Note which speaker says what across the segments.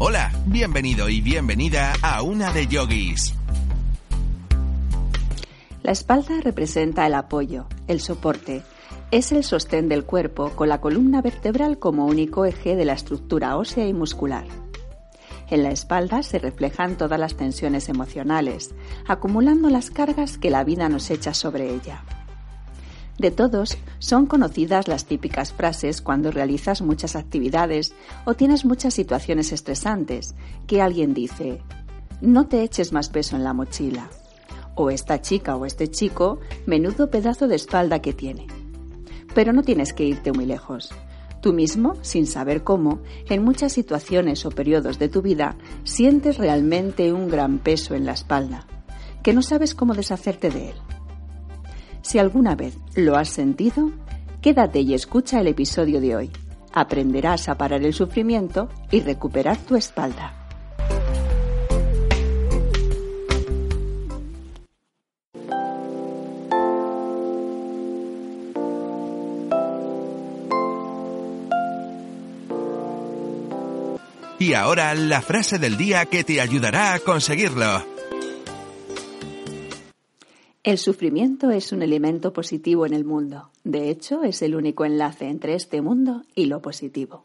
Speaker 1: Hola, bienvenido y bienvenida a Una de Yogis.
Speaker 2: La espalda representa el apoyo, el soporte. Es el sostén del cuerpo con la columna vertebral como único eje de la estructura ósea y muscular. En la espalda se reflejan todas las tensiones emocionales, acumulando las cargas que la vida nos echa sobre ella. De todos, son conocidas las típicas frases cuando realizas muchas actividades o tienes muchas situaciones estresantes, que alguien dice, no te eches más peso en la mochila, o esta chica o este chico, menudo pedazo de espalda que tiene. Pero no tienes que irte muy lejos. Tú mismo, sin saber cómo, en muchas situaciones o periodos de tu vida, sientes realmente un gran peso en la espalda, que no sabes cómo deshacerte de él. Si alguna vez lo has sentido, quédate y escucha el episodio de hoy. Aprenderás a parar el sufrimiento y recuperar tu espalda.
Speaker 1: Y ahora la frase del día que te ayudará a conseguirlo.
Speaker 2: El sufrimiento es un elemento positivo en el mundo. De hecho, es el único enlace entre este mundo y lo positivo.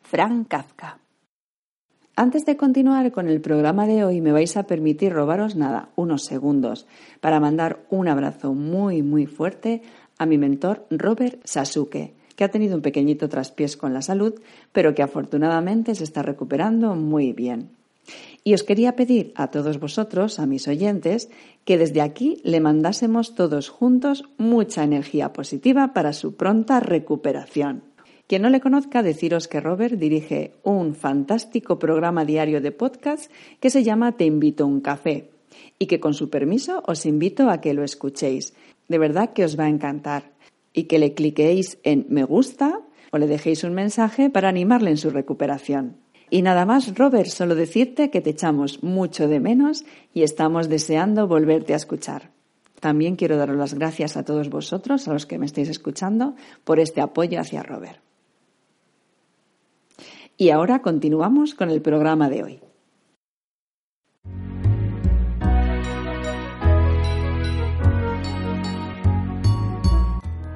Speaker 2: Frank Kafka. Antes de continuar con el programa de hoy, me vais a permitir robaros nada, unos segundos, para mandar un abrazo muy, muy fuerte a mi mentor Robert Sasuke que ha tenido un pequeñito traspiés con la salud, pero que afortunadamente se está recuperando muy bien. Y os quería pedir a todos vosotros, a mis oyentes, que desde aquí le mandásemos todos juntos mucha energía positiva para su pronta recuperación. Quien no le conozca, deciros que Robert dirige un fantástico programa diario de podcast que se llama Te invito a un café y que con su permiso os invito a que lo escuchéis. De verdad que os va a encantar y que le cliquéis en me gusta o le dejéis un mensaje para animarle en su recuperación. Y nada más, Robert, solo decirte que te echamos mucho de menos y estamos deseando volverte a escuchar. También quiero daros las gracias a todos vosotros, a los que me estáis escuchando, por este apoyo hacia Robert. Y ahora continuamos con el programa de hoy.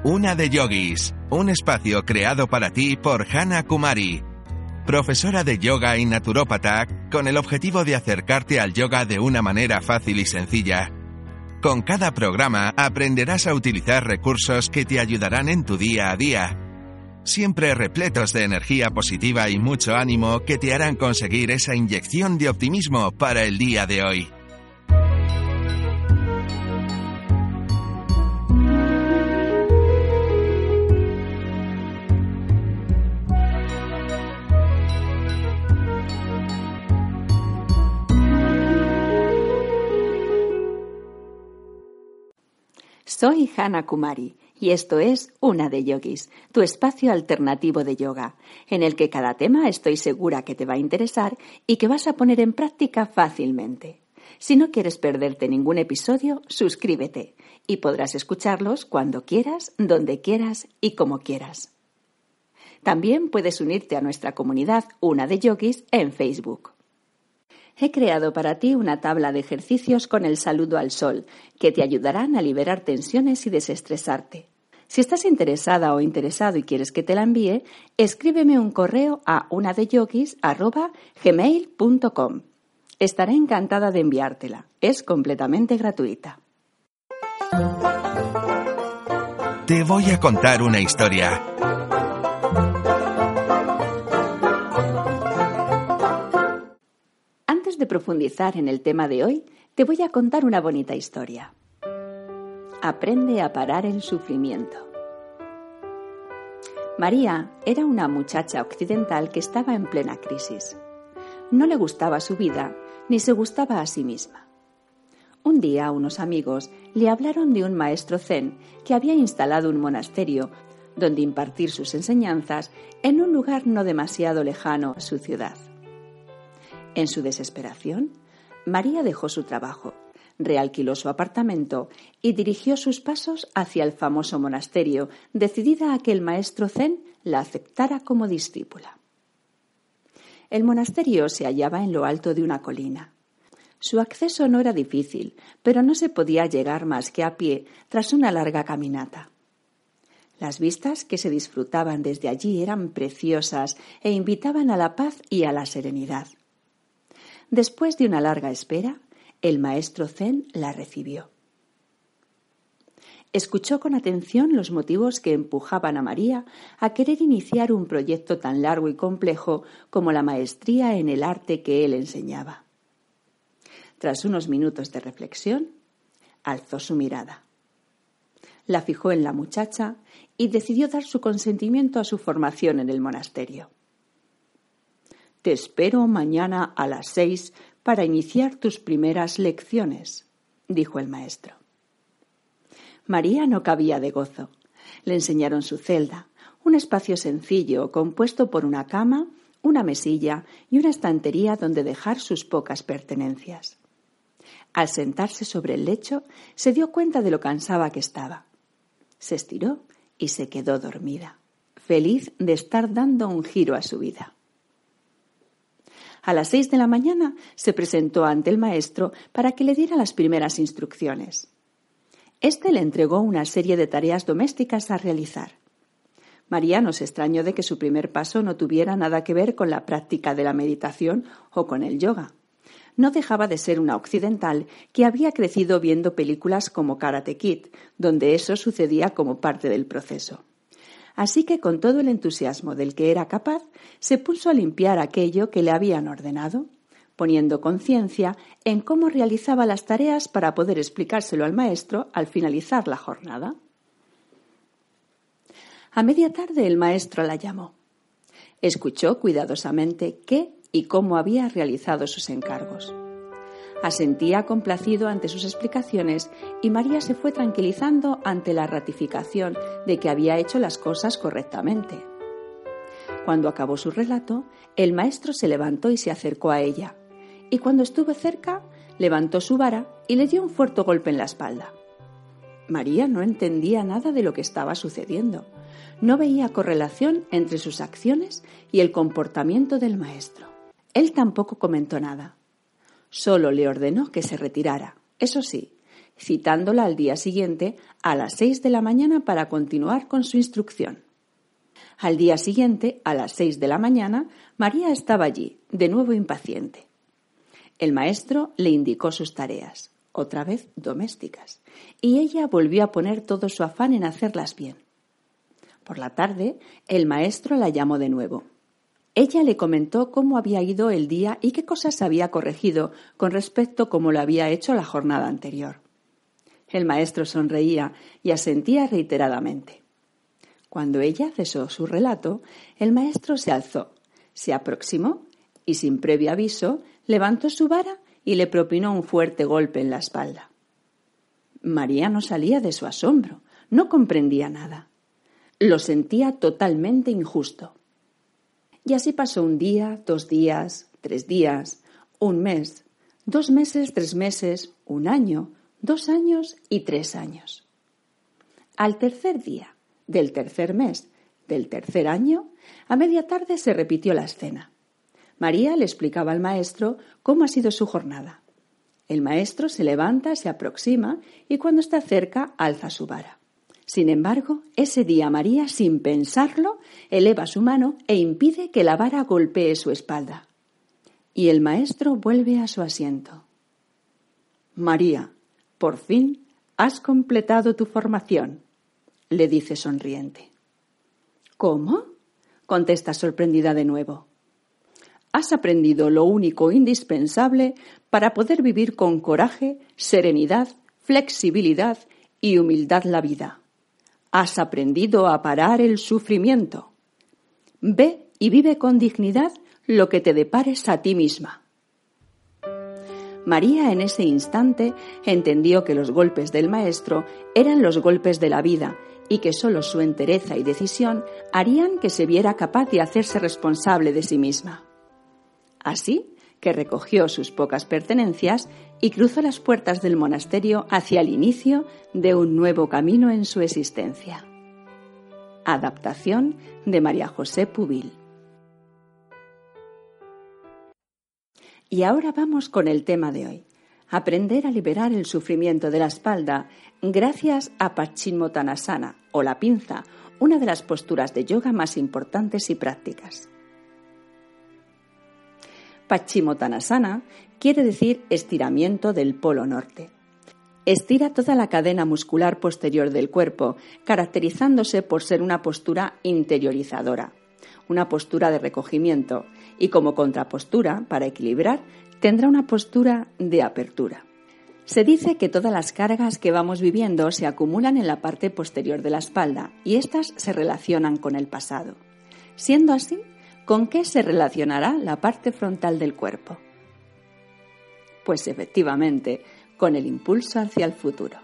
Speaker 1: Una de Yogis, un espacio creado para ti por Hana Kumari, profesora de yoga y naturópata, con el objetivo de acercarte al yoga de una manera fácil y sencilla. Con cada programa aprenderás a utilizar recursos que te ayudarán en tu día a día, siempre repletos de energía positiva y mucho ánimo que te harán conseguir esa inyección de optimismo para el día de hoy.
Speaker 2: Soy Hana Kumari y esto es Una de Yogis, tu espacio alternativo de yoga, en el que cada tema estoy segura que te va a interesar y que vas a poner en práctica fácilmente. Si no quieres perderte ningún episodio, suscríbete y podrás escucharlos cuando quieras, donde quieras y como quieras. También puedes unirte a nuestra comunidad Una de Yogis en Facebook he creado para ti una tabla de ejercicios con el saludo al sol, que te ayudarán a liberar tensiones y desestresarte. Si estás interesada o interesado y quieres que te la envíe, escríbeme un correo a unadeyogis.gmail.com. Estaré encantada de enviártela. Es completamente gratuita.
Speaker 1: Te voy a contar una historia.
Speaker 2: Profundizar en el tema de hoy, te voy a contar una bonita historia. Aprende a parar el sufrimiento. María era una muchacha occidental que estaba en plena crisis. No le gustaba su vida ni se gustaba a sí misma. Un día unos amigos le hablaron de un maestro zen que había instalado un monasterio donde impartir sus enseñanzas en un lugar no demasiado lejano a su ciudad. En su desesperación, María dejó su trabajo, realquiló su apartamento y dirigió sus pasos hacia el famoso monasterio, decidida a que el maestro Zen la aceptara como discípula. El monasterio se hallaba en lo alto de una colina. Su acceso no era difícil, pero no se podía llegar más que a pie tras una larga caminata. Las vistas que se disfrutaban desde allí eran preciosas e invitaban a la paz y a la serenidad. Después de una larga espera, el maestro Zen la recibió. Escuchó con atención los motivos que empujaban a María a querer iniciar un proyecto tan largo y complejo como la maestría en el arte que él enseñaba. Tras unos minutos de reflexión, alzó su mirada. La fijó en la muchacha y decidió dar su consentimiento a su formación en el monasterio. Te espero mañana a las seis para iniciar tus primeras lecciones, dijo el maestro. María no cabía de gozo. Le enseñaron su celda, un espacio sencillo compuesto por una cama, una mesilla y una estantería donde dejar sus pocas pertenencias. Al sentarse sobre el lecho, se dio cuenta de lo cansada que estaba. Se estiró y se quedó dormida, feliz de estar dando un giro a su vida. A las seis de la mañana se presentó ante el maestro para que le diera las primeras instrucciones. Este le entregó una serie de tareas domésticas a realizar. María no se extrañó de que su primer paso no tuviera nada que ver con la práctica de la meditación o con el yoga. No dejaba de ser una occidental que había crecido viendo películas como Karate Kid, donde eso sucedía como parte del proceso. Así que con todo el entusiasmo del que era capaz, se puso a limpiar aquello que le habían ordenado poniendo conciencia en cómo realizaba las tareas para poder explicárselo al maestro al finalizar la jornada. A media tarde el maestro la llamó. Escuchó cuidadosamente qué y cómo había realizado sus encargos. Asentía complacido ante sus explicaciones y María se fue tranquilizando ante la ratificación de que había hecho las cosas correctamente. Cuando acabó su relato, el maestro se levantó y se acercó a ella, y cuando estuve cerca, levantó su vara y le dio un fuerte golpe en la espalda. María no entendía nada de lo que estaba sucediendo. No veía correlación entre sus acciones y el comportamiento del maestro. Él tampoco comentó nada. Solo le ordenó que se retirara, eso sí, citándola al día siguiente a las seis de la mañana para continuar con su instrucción. Al día siguiente, a las seis de la mañana, María estaba allí, de nuevo impaciente. El maestro le indicó sus tareas, otra vez domésticas, y ella volvió a poner todo su afán en hacerlas bien. Por la tarde, el maestro la llamó de nuevo. Ella le comentó cómo había ido el día y qué cosas había corregido con respecto a cómo lo había hecho la jornada anterior. El maestro sonreía y asentía reiteradamente. Cuando ella cesó su relato, el maestro se alzó, se aproximó y sin previo aviso levantó su vara y le propinó un fuerte golpe en la espalda. María no salía de su asombro, no comprendía nada. Lo sentía totalmente injusto. Y así pasó un día, dos días, tres días, un mes, dos meses, tres meses, un año, dos años y tres años. Al tercer día, del tercer mes, del tercer año, a media tarde se repitió la escena. María le explicaba al maestro cómo ha sido su jornada. El maestro se levanta, se aproxima y cuando está cerca alza su vara. Sin embargo, ese día María, sin pensarlo, eleva su mano e impide que la vara golpee su espalda. Y el maestro vuelve a su asiento. María, por fin has completado tu formación, le dice sonriente. ¿Cómo? contesta sorprendida de nuevo has aprendido lo único indispensable para poder vivir con coraje, serenidad, flexibilidad y humildad la vida. Has aprendido a parar el sufrimiento. Ve y vive con dignidad lo que te depares a ti misma. María en ese instante entendió que los golpes del maestro eran los golpes de la vida y que sólo su entereza y decisión harían que se viera capaz de hacerse responsable de sí misma. Así que recogió sus pocas pertenencias y cruzó las puertas del monasterio hacia el inicio de un nuevo camino en su existencia. Adaptación de María José Pubil. Y ahora vamos con el tema de hoy. Aprender a liberar el sufrimiento de la espalda gracias a Paschimottanasana o la pinza, una de las posturas de yoga más importantes y prácticas. Paschimottanasana quiere decir estiramiento del polo norte. Estira toda la cadena muscular posterior del cuerpo, caracterizándose por ser una postura interiorizadora, una postura de recogimiento, y como contrapostura, para equilibrar, tendrá una postura de apertura. Se dice que todas las cargas que vamos viviendo se acumulan en la parte posterior de la espalda y éstas se relacionan con el pasado. Siendo así, ¿con qué se relacionará la parte frontal del cuerpo? Pues efectivamente, con el impulso hacia el futuro.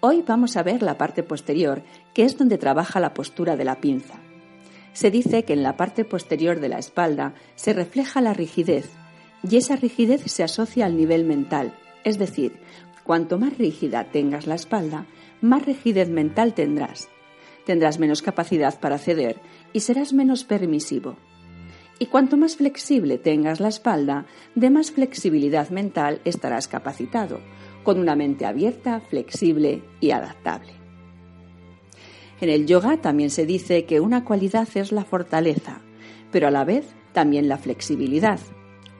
Speaker 2: Hoy vamos a ver la parte posterior, que es donde trabaja la postura de la pinza. Se dice que en la parte posterior de la espalda se refleja la rigidez, y esa rigidez se asocia al nivel mental, es decir, cuanto más rígida tengas la espalda, más rigidez mental tendrás. Tendrás menos capacidad para ceder y serás menos permisivo. Y cuanto más flexible tengas la espalda, de más flexibilidad mental estarás capacitado, con una mente abierta, flexible y adaptable. En el yoga también se dice que una cualidad es la fortaleza, pero a la vez también la flexibilidad.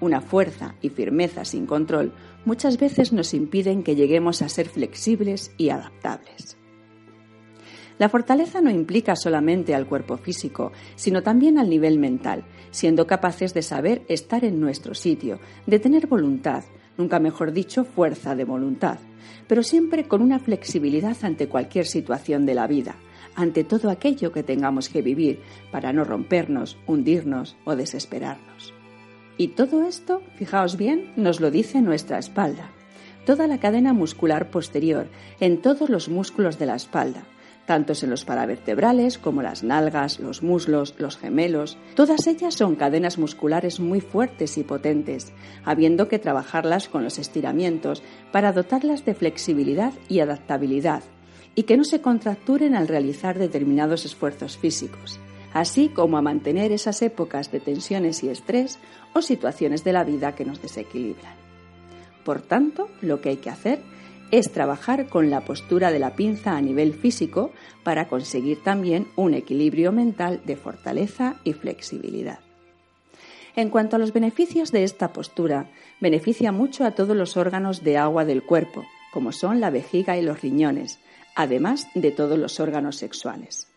Speaker 2: Una fuerza y firmeza sin control muchas veces nos impiden que lleguemos a ser flexibles y adaptables. La fortaleza no implica solamente al cuerpo físico, sino también al nivel mental, siendo capaces de saber estar en nuestro sitio, de tener voluntad, nunca mejor dicho, fuerza de voluntad, pero siempre con una flexibilidad ante cualquier situación de la vida, ante todo aquello que tengamos que vivir para no rompernos, hundirnos o desesperarnos. Y todo esto, fijaos bien, nos lo dice nuestra espalda. Toda la cadena muscular posterior, en todos los músculos de la espalda, tanto en los paravertebrales como las nalgas, los muslos, los gemelos. Todas ellas son cadenas musculares muy fuertes y potentes, habiendo que trabajarlas con los estiramientos para dotarlas de flexibilidad y adaptabilidad, y que no se contracturen al realizar determinados esfuerzos físicos, así como a mantener esas épocas de tensiones y estrés o situaciones de la vida que nos desequilibran. Por tanto, lo que hay que hacer es trabajar con la postura de la pinza a nivel físico para conseguir también un equilibrio mental de fortaleza y flexibilidad. En cuanto a los beneficios de esta postura, beneficia mucho a todos los órganos de agua del cuerpo, como son la vejiga y los riñones, además de todos los órganos sexuales.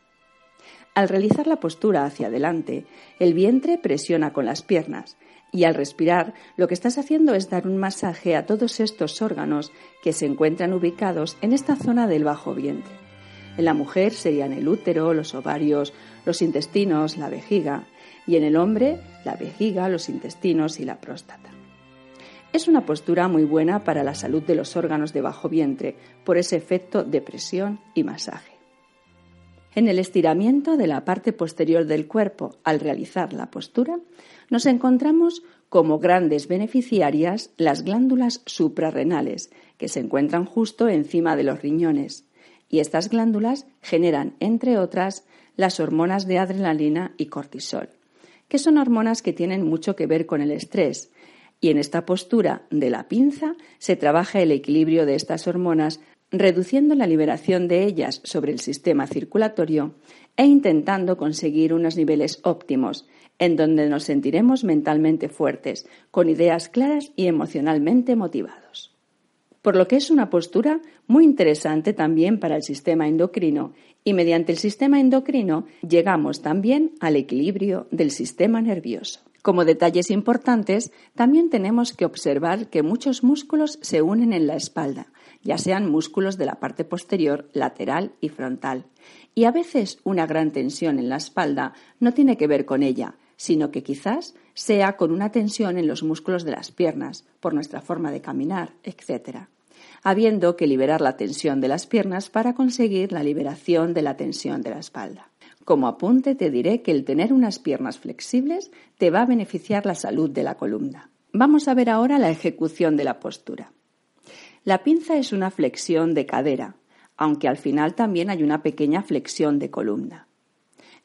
Speaker 2: Al realizar la postura hacia adelante, el vientre presiona con las piernas y al respirar lo que estás haciendo es dar un masaje a todos estos órganos que se encuentran ubicados en esta zona del bajo vientre. En la mujer serían el útero, los ovarios, los intestinos, la vejiga y en el hombre la vejiga, los intestinos y la próstata. Es una postura muy buena para la salud de los órganos de bajo vientre por ese efecto de presión y masaje. En el estiramiento de la parte posterior del cuerpo al realizar la postura, nos encontramos como grandes beneficiarias las glándulas suprarrenales, que se encuentran justo encima de los riñones. Y estas glándulas generan, entre otras, las hormonas de adrenalina y cortisol, que son hormonas que tienen mucho que ver con el estrés y en esta postura de la pinza se trabaja el equilibrio de estas hormonas, reduciendo la liberación de ellas sobre el sistema circulatorio e intentando conseguir unos niveles óptimos, en donde nos sentiremos mentalmente fuertes, con ideas claras y emocionalmente motivados. Por lo que es una postura muy interesante también para el sistema endocrino y mediante el sistema endocrino llegamos también al equilibrio del sistema nervioso. Como detalles importantes, también tenemos que observar que muchos músculos se unen en la espalda, ya sean músculos de la parte posterior, lateral y frontal. Y a veces una gran tensión en la espalda no tiene que ver con ella, sino que quizás sea con una tensión en los músculos de las piernas, por nuestra forma de caminar, etc. Habiendo que liberar la tensión de las piernas para conseguir la liberación de la tensión de la espalda. Como apunte te diré que el tener unas piernas flexibles te va a beneficiar la salud de la columna. Vamos a ver ahora la ejecución de la postura. La pinza es una flexión de cadera, aunque al final también hay una pequeña flexión de columna.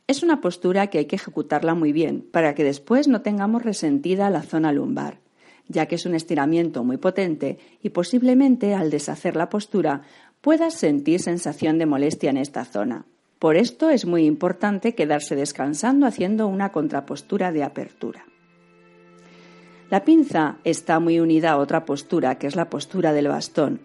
Speaker 2: Es una postura que hay que ejecutarla muy bien para que después no tengamos resentida la zona lumbar. ya que es un estiramiento muy potente y posiblemente al deshacer la postura puedas sentir sensación de molestia en esta zona. Por esto es muy importante quedarse descansando haciendo una contrapostura de apertura. La pinza está muy unida a otra postura, que es la postura del bastón.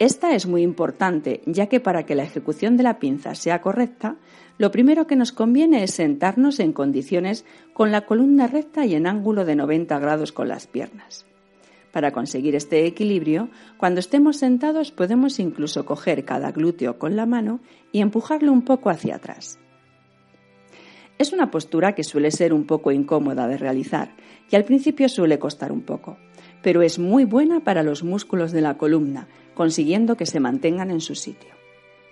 Speaker 2: Esta es muy importante, ya que para que la ejecución de la pinza sea correcta, lo primero que nos conviene es sentarnos en condiciones con la columna recta y en ángulo de 90 grados con las piernas. Para conseguir este equilibrio, cuando estemos sentados podemos incluso coger cada glúteo con la mano y empujarlo un poco hacia atrás. Es una postura que suele ser un poco incómoda de realizar y al principio suele costar un poco, pero es muy buena para los músculos de la columna, consiguiendo que se mantengan en su sitio.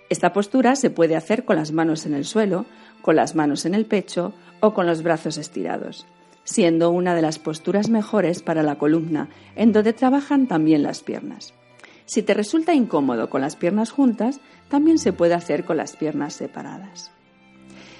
Speaker 2: Esta postura se puede hacer con las manos en el suelo, con las manos en el pecho o con los brazos estirados siendo una de las posturas mejores para la columna, en donde trabajan también las piernas. Si te resulta incómodo con las piernas juntas, también se puede hacer con las piernas separadas.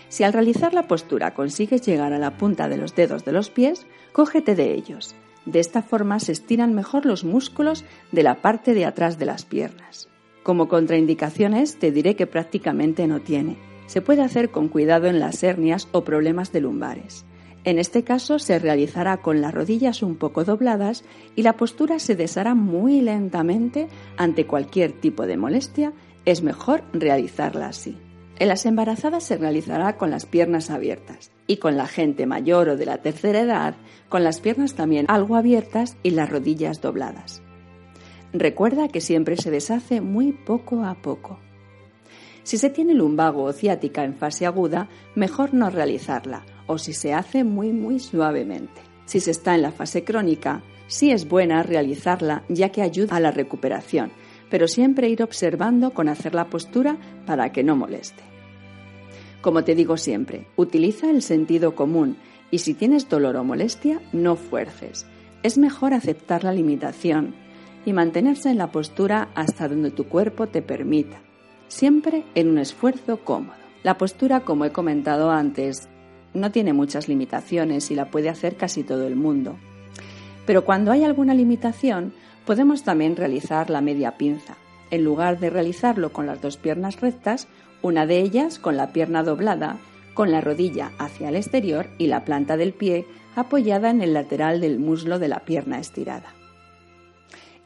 Speaker 2: Si al realizar la postura consigues llegar a la punta de los dedos de los pies, cógete de ellos. De esta forma se estiran mejor los músculos de la parte de atrás de las piernas. Como contraindicaciones te diré que prácticamente no tiene. Se puede hacer con cuidado en las hernias o problemas de lumbares. En este caso se realizará con las rodillas un poco dobladas y la postura se deshará muy lentamente ante cualquier tipo de molestia. Es mejor realizarla así. En las embarazadas se realizará con las piernas abiertas y con la gente mayor o de la tercera edad con las piernas también algo abiertas y las rodillas dobladas. Recuerda que siempre se deshace muy poco a poco. Si se tiene lumbago o ciática en fase aguda, mejor no realizarla o si se hace muy muy suavemente. Si se está en la fase crónica, sí es buena realizarla ya que ayuda a la recuperación, pero siempre ir observando con hacer la postura para que no moleste. Como te digo siempre, utiliza el sentido común y si tienes dolor o molestia, no fuerces. Es mejor aceptar la limitación y mantenerse en la postura hasta donde tu cuerpo te permita, siempre en un esfuerzo cómodo. La postura, como he comentado antes, no tiene muchas limitaciones y la puede hacer casi todo el mundo. Pero cuando hay alguna limitación, podemos también realizar la media pinza. En lugar de realizarlo con las dos piernas rectas, una de ellas con la pierna doblada, con la rodilla hacia el exterior y la planta del pie apoyada en el lateral del muslo de la pierna estirada.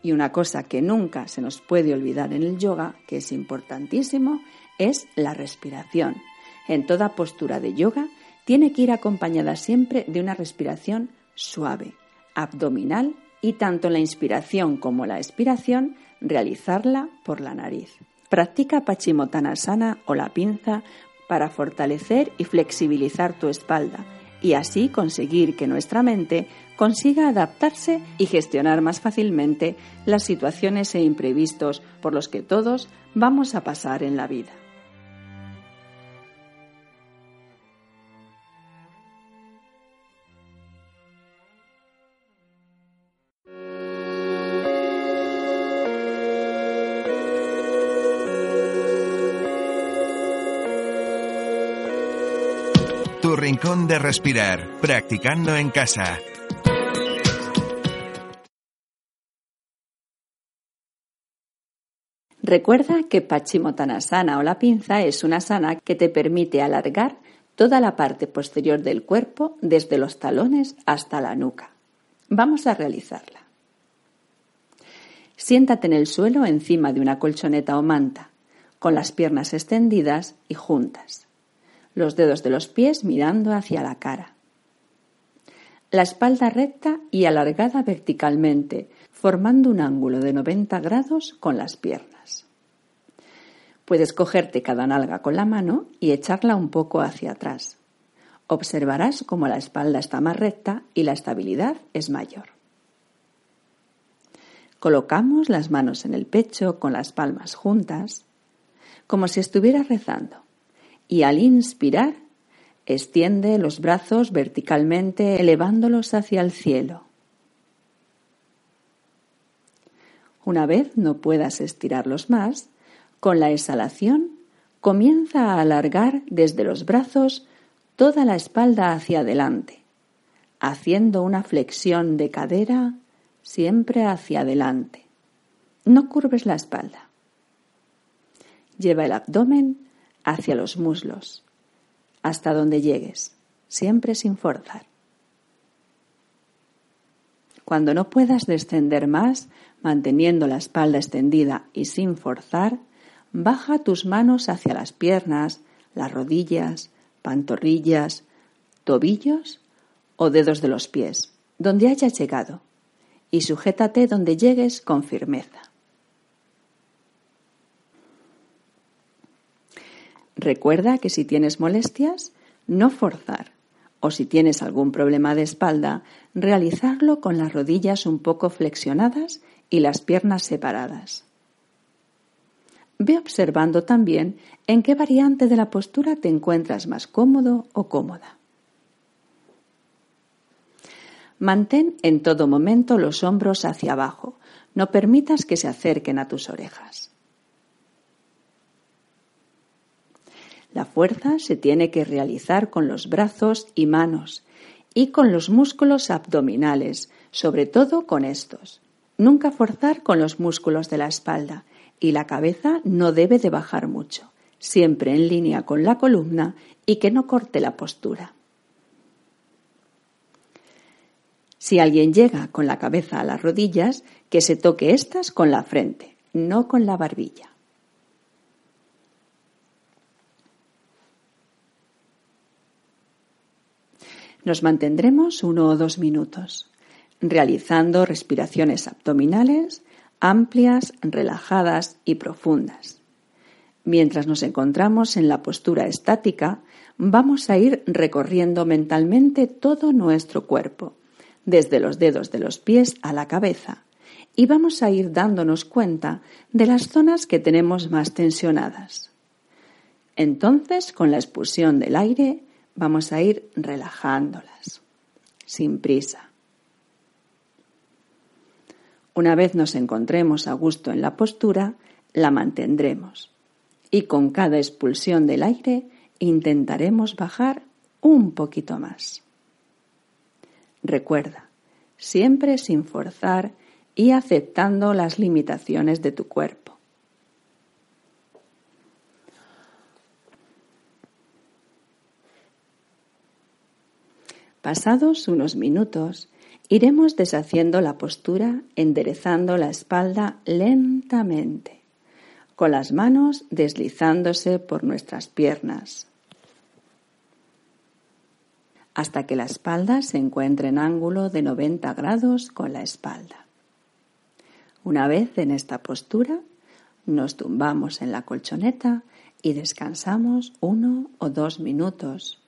Speaker 2: Y una cosa que nunca se nos puede olvidar en el yoga, que es importantísimo, es la respiración. En toda postura de yoga tiene que ir acompañada siempre de una respiración suave, abdominal y tanto la inspiración como la expiración realizarla por la nariz. Practica Pachimottanasana o la pinza para fortalecer y flexibilizar tu espalda y así conseguir que nuestra mente consiga adaptarse y gestionar más fácilmente las situaciones e imprevistos por los que todos vamos a pasar en la vida.
Speaker 1: Rincón de respirar, practicando en casa.
Speaker 2: Recuerda que Pachimottanasana o la pinza es una sana que te permite alargar toda la parte posterior del cuerpo desde los talones hasta la nuca. Vamos a realizarla. Siéntate en el suelo encima de una colchoneta o manta, con las piernas extendidas y juntas los dedos de los pies mirando hacia la cara. La espalda recta y alargada verticalmente, formando un ángulo de 90 grados con las piernas. Puedes cogerte cada nalga con la mano y echarla un poco hacia atrás. Observarás cómo la espalda está más recta y la estabilidad es mayor. Colocamos las manos en el pecho con las palmas juntas, como si estuvieras rezando y al inspirar extiende los brazos verticalmente elevándolos hacia el cielo. Una vez no puedas estirarlos más, con la exhalación comienza a alargar desde los brazos toda la espalda hacia adelante, haciendo una flexión de cadera siempre hacia adelante. No curves la espalda. Lleva el abdomen hacia los muslos, hasta donde llegues, siempre sin forzar. Cuando no puedas descender más, manteniendo la espalda extendida y sin forzar, baja tus manos hacia las piernas, las rodillas, pantorrillas, tobillos o dedos de los pies, donde hayas llegado, y sujétate donde llegues con firmeza. Recuerda que si tienes molestias, no forzar, o si tienes algún problema de espalda, realizarlo con las rodillas un poco flexionadas y las piernas separadas. Ve observando también en qué variante de la postura te encuentras más cómodo o cómoda. Mantén en todo momento los hombros hacia abajo. No permitas que se acerquen a tus orejas. Fuerza se tiene que realizar con los brazos y manos y con los músculos abdominales, sobre todo con estos. Nunca forzar con los músculos de la espalda y la cabeza no debe de bajar mucho, siempre en línea con la columna y que no corte la postura. Si alguien llega con la cabeza a las rodillas, que se toque estas con la frente, no con la barbilla. Nos mantendremos uno o dos minutos, realizando respiraciones abdominales amplias, relajadas y profundas. Mientras nos encontramos en la postura estática, vamos a ir recorriendo mentalmente todo nuestro cuerpo, desde los dedos de los pies a la cabeza, y vamos a ir dándonos cuenta de las zonas que tenemos más tensionadas. Entonces, con la expulsión del aire, vamos a ir relajándolas, sin prisa. Una vez nos encontremos a gusto en la postura, la mantendremos y con cada expulsión del aire intentaremos bajar un poquito más. Recuerda, siempre sin forzar y aceptando las limitaciones de tu cuerpo. Pasados unos minutos, Iremos deshaciendo la postura, enderezando la espalda lentamente, con las manos deslizándose por nuestras piernas, hasta que la espalda se encuentre en ángulo de 90 grados con la espalda. Una vez en esta postura, nos tumbamos en la colchoneta y descansamos uno o dos minutos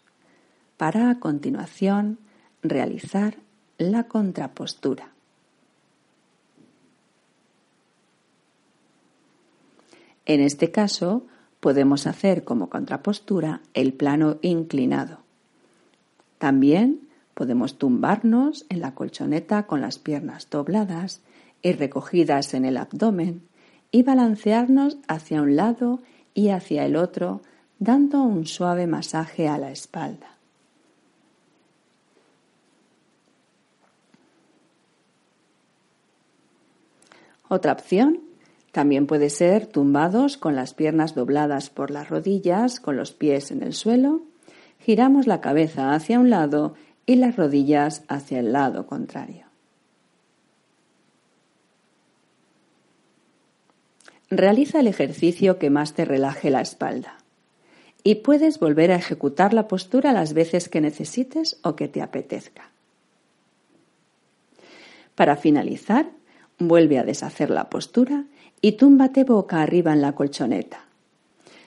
Speaker 2: para a continuación realizar la contrapostura. En este caso, podemos hacer como contrapostura el plano inclinado. También podemos tumbarnos en la colchoneta con las piernas dobladas y recogidas en el abdomen y balancearnos hacia un lado y hacia el otro, dando un suave masaje a la espalda. Otra opción también puede ser tumbados con las piernas dobladas por las rodillas, con los pies en el suelo. Giramos la cabeza hacia un lado y las rodillas hacia el lado contrario. Realiza el ejercicio que más te relaje la espalda y puedes volver a ejecutar la postura las veces que necesites o que te apetezca. Para finalizar, Vuelve a deshacer la postura y túmbate boca arriba en la colchoneta.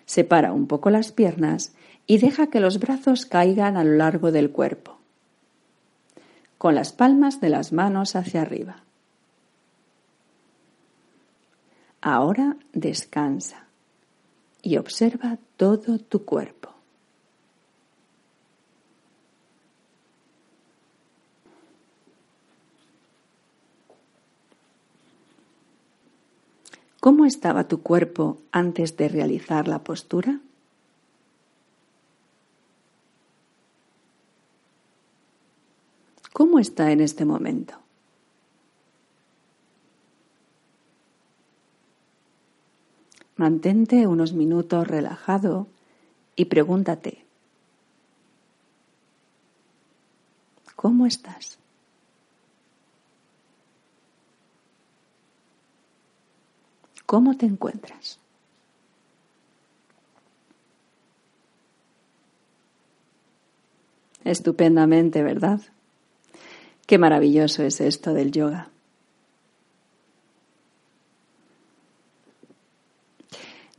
Speaker 2: Separa un poco las piernas y deja que los brazos caigan a lo largo del cuerpo, con las palmas de las manos hacia arriba. Ahora descansa y observa todo tu cuerpo. ¿Cómo estaba tu cuerpo antes de realizar la postura? ¿Cómo está en este momento? Mantente unos minutos relajado y pregúntate, ¿cómo estás? ¿Cómo te encuentras? Estupendamente, ¿verdad? Qué maravilloso es esto del yoga.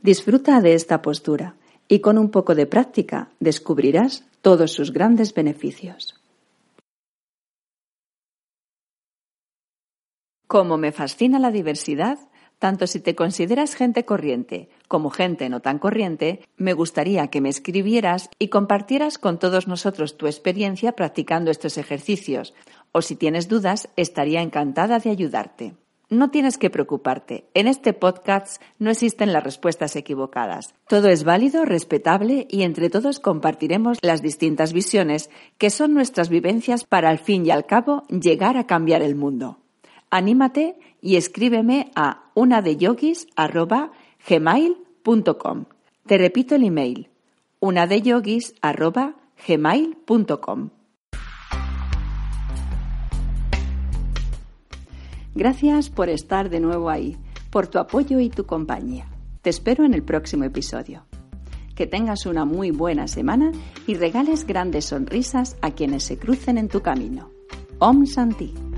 Speaker 2: Disfruta de esta postura y con un poco de práctica descubrirás todos sus grandes beneficios. Como me fascina la diversidad, tanto si te consideras gente corriente como gente no tan corriente, me gustaría que me escribieras y compartieras con todos nosotros tu experiencia practicando estos ejercicios, o si tienes dudas, estaría encantada de ayudarte. No tienes que preocuparte. En este podcast no existen las respuestas equivocadas. Todo es válido, respetable y entre todos compartiremos las distintas visiones que son nuestras vivencias para al fin y al cabo llegar a cambiar el mundo. Anímate y escríbeme a unadeyogis.gmail.com. Te repito el email, unadeyogis.gmail.com. Gracias por estar de nuevo ahí, por tu apoyo y tu compañía. Te espero en el próximo episodio. Que tengas una muy buena semana y regales grandes sonrisas a quienes se crucen en tu camino. Om Santi.